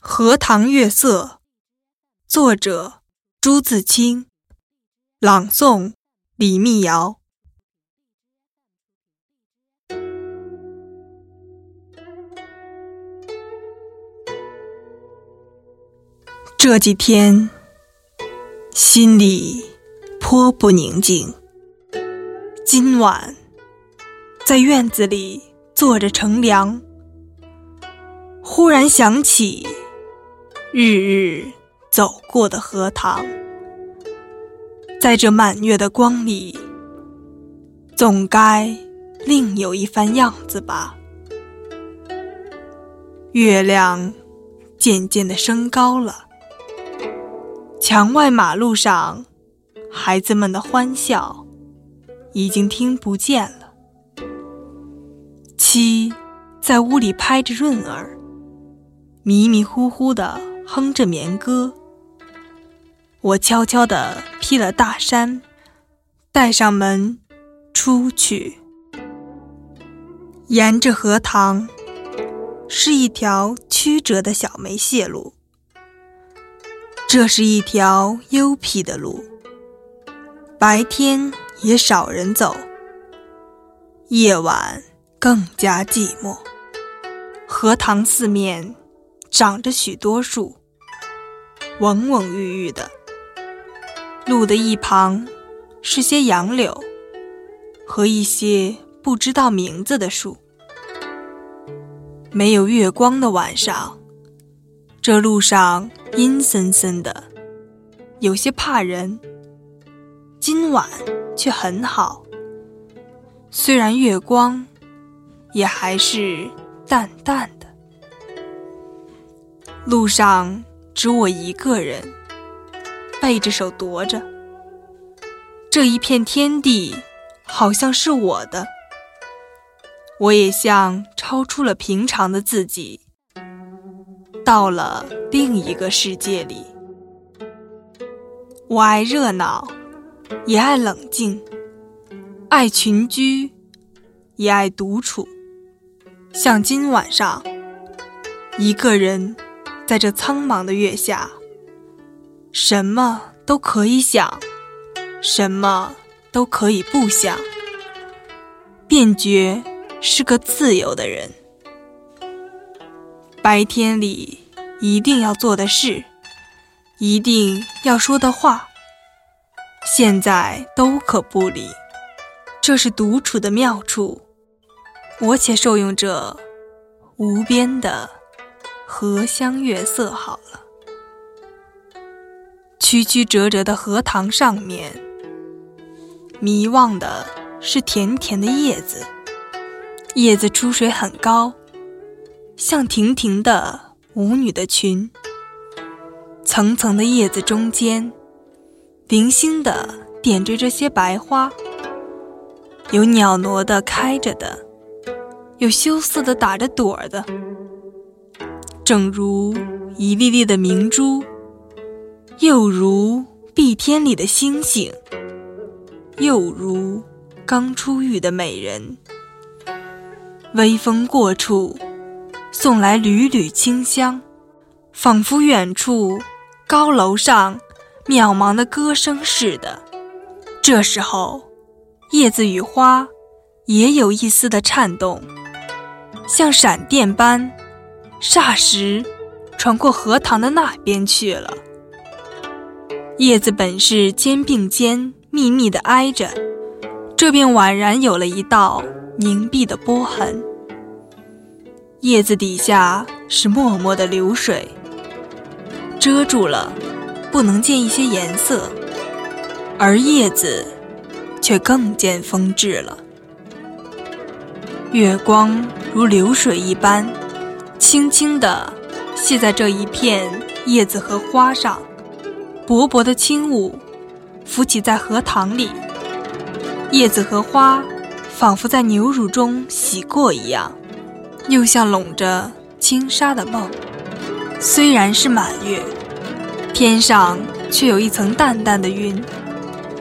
荷塘月色，作者朱自清，朗诵李密瑶。这几天心里颇不宁静。今晚在院子里坐着乘凉，忽然想起。日日走过的荷塘，在这满月的光里，总该另有一番样子吧。月亮渐渐的升高了，墙外马路上孩子们的欢笑已经听不见了。七在屋里拍着闰儿，迷迷糊糊的。哼着眠歌，我悄悄地披了大衫，带上门出去。沿着荷塘是一条曲折的小梅泄路，这是一条幽僻的路，白天也少人走，夜晚更加寂寞。荷塘四面长着许多树。蓊蓊郁郁的，路的一旁是些杨柳和一些不知道名字的树。没有月光的晚上，这路上阴森森的，有些怕人。今晚却很好，虽然月光，也还是淡淡的。路上。只我一个人，背着手踱着。这一片天地好像是我的，我也像超出了平常的自己，到了另一个世界里。我爱热闹，也爱冷静；爱群居，也爱独处。像今晚上，一个人。在这苍茫的月下，什么都可以想，什么都可以不想，便觉是个自由的人。白天里一定要做的事，一定要说的话，现在都可不理。这是独处的妙处，我且受用这无边的。荷香月色好了，曲曲折折的荷塘上面，迷望的是甜甜的叶子。叶子出水很高，像亭亭的舞女的裙。层层的叶子中间，零星的点缀着些白花，有袅娜的开着的，有羞涩的打着朵儿的。正如一粒粒的明珠，又如碧天里的星星，又如刚出浴的美人。微风过处，送来缕缕清香，仿佛远处高楼上渺茫的歌声似的。这时候，叶子与花也有一丝的颤动，像闪电般。霎时，传过荷塘的那边去了。叶子本是肩并肩密密的挨着，这便宛然有了一道凝碧的波痕。叶子底下是脉脉的流水，遮住了，不能见一些颜色，而叶子却更见风致了。月光如流水一般。轻轻地系在这一片叶子和花上，薄薄的轻雾浮起在荷塘里，叶子和花仿佛在牛乳中洗过一样，又像笼着轻纱的梦。虽然是满月，天上却有一层淡淡的云，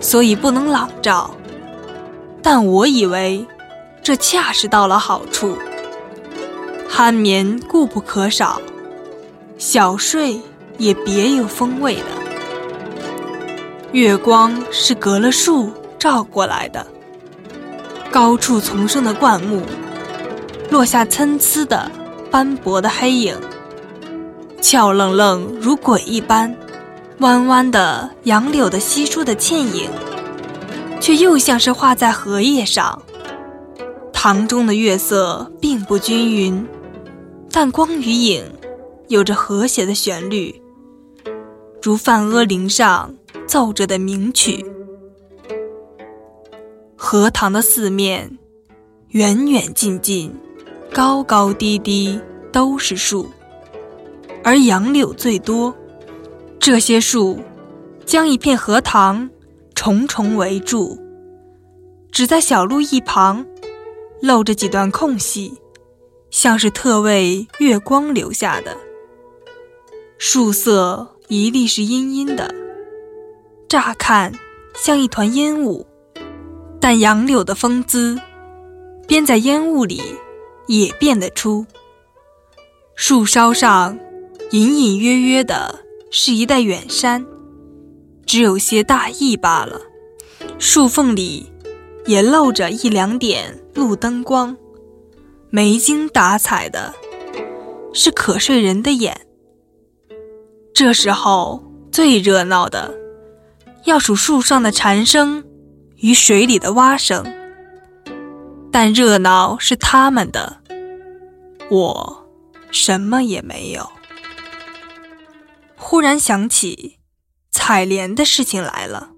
所以不能朗照。但我以为，这恰是到了好处。酣眠固不可少，小睡也别有风味的。月光是隔了树照过来的，高处丛生的灌木，落下参差的斑驳的黑影，俏愣愣如鬼一般，弯弯的杨柳的稀疏的倩影，却又像是画在荷叶上。塘中的月色并不均匀，但光与影有着和谐的旋律，如梵阿铃上。奏着的名曲，荷塘的四面，远远近近，高高低低都是树，而杨柳最多。这些树将一片荷塘重重围住，只在小路一旁露着几段空隙，像是特为月光留下的。树色一粒是阴阴的。乍看像一团烟雾，但杨柳的风姿，边在烟雾里也辨得出。树梢上隐隐约约的是一带远山，只有些大意罢了。树缝里也露着一两点路灯光，没精打采的，是可睡人的眼。这时候最热闹的。要数树上的蝉声与水里的蛙声，但热闹是他们的，我什么也没有。忽然想起采莲的事情来了。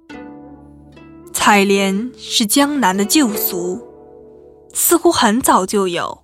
采莲是江南的旧俗，似乎很早就有，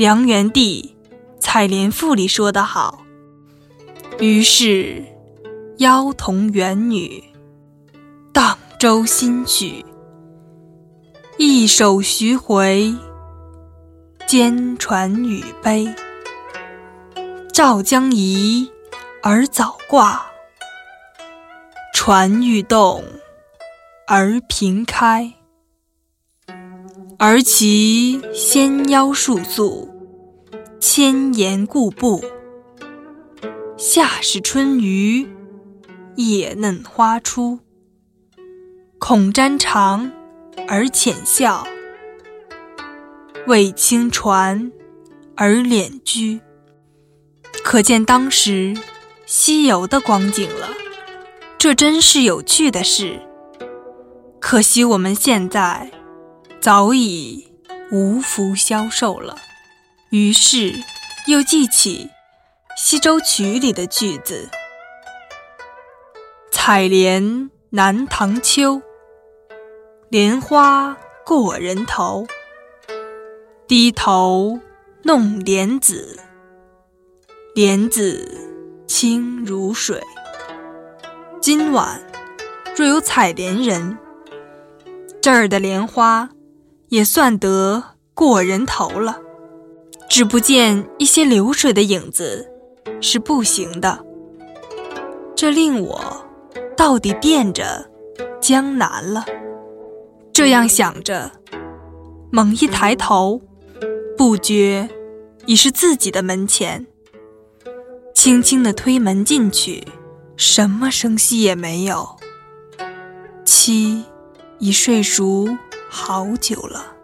梁元帝《采莲赋》里说得好：“于是。”妖童元女，荡舟新曲，一首徐回，兼传女悲。棹将移而早挂，船欲动而平开。而其纤腰束素，千岩固步。夏是春雨。叶嫩花初，恐沾裳而浅笑；为轻船而敛居，可见当时西游的光景了。这真是有趣的事。可惜我们现在早已无福消受了。于是又记起《西洲曲》里的句子。采莲南塘秋，莲花过人头。低头弄莲子，莲子清如水。今晚若有采莲人，这儿的莲花也算得过人头了。只不见一些流水的影子是不行的，这令我。到底惦着江南了。这样想着，猛一抬头，不觉已是自己的门前。轻轻的推门进去，什么声息也没有。妻已睡熟好久了。